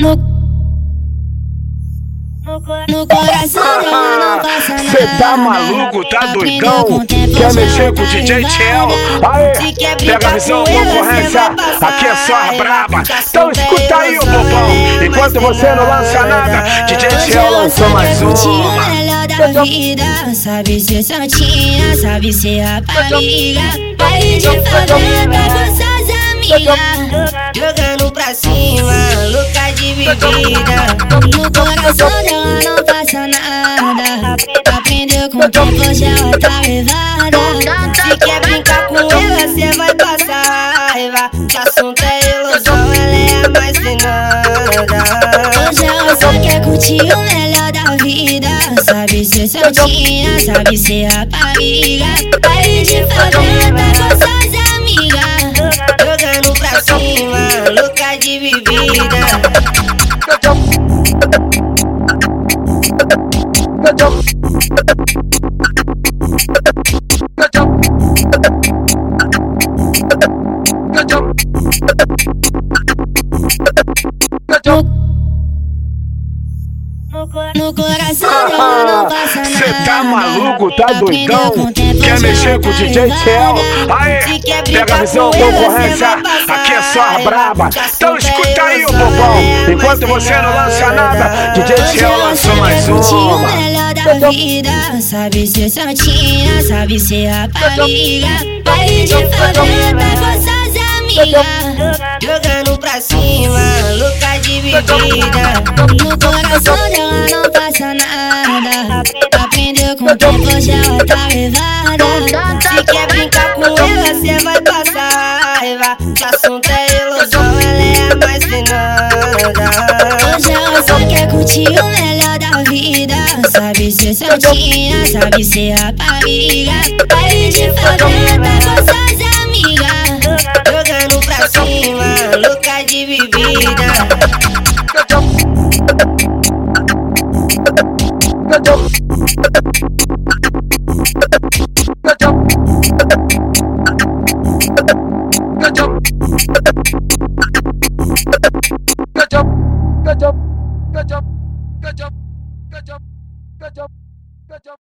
No, no coração dela não passa nada. Cê tá maluco, tá doidão? Quer mexer com o DJ. Tchel? Aê, pega a visão, concorrência. Aqui é só a braba. Então escuta aí, ô bobão. Enquanto você não lança nada, DJ ela lançou mais uma. da vida Sabe ser santinha, sabe ser rapariga Vai de favela com suas amigas Jogando pra cima, louca bebida No coração dela não passa nada Aprendeu com o tempo, hoje ela tá levada. Se quer brincar com ela, cê vai passar raiva. Que assunto é ilusão, ela é a mais finada. Hoje ela só quer curtir o melhor da vida. Sabe ser santinha, sabe ser rapariga Vai de favela com suas amigas. Jogando pra cima, louca de bebida No coração dela não passa nada Cê tá maluco, tá doidão? Quer mexer com o DJ. Tchel? Aê, pega a visão, concorrência. Aqui é só a braba. Então escuta aí, ô bobão. Enquanto você não lança nada, DJ ela lançou mais uma. melhor da vida. Sabe ser santinha, sabe ser rapariga Vai de favela com suas amigas. Jogando pra cima, louca de bebida. No coração dela não passa nada. Aprendeu com o tempo, hoje ela tá levada Se quer brincar com ela, cê vai passar raiva. Que assunto é curtir o melhor da vida. Sabe ser santinha, sabe ser rapariga. Vai de favela com suas amigas Jogando pra cima, louca de bebida गजब गजब गजब।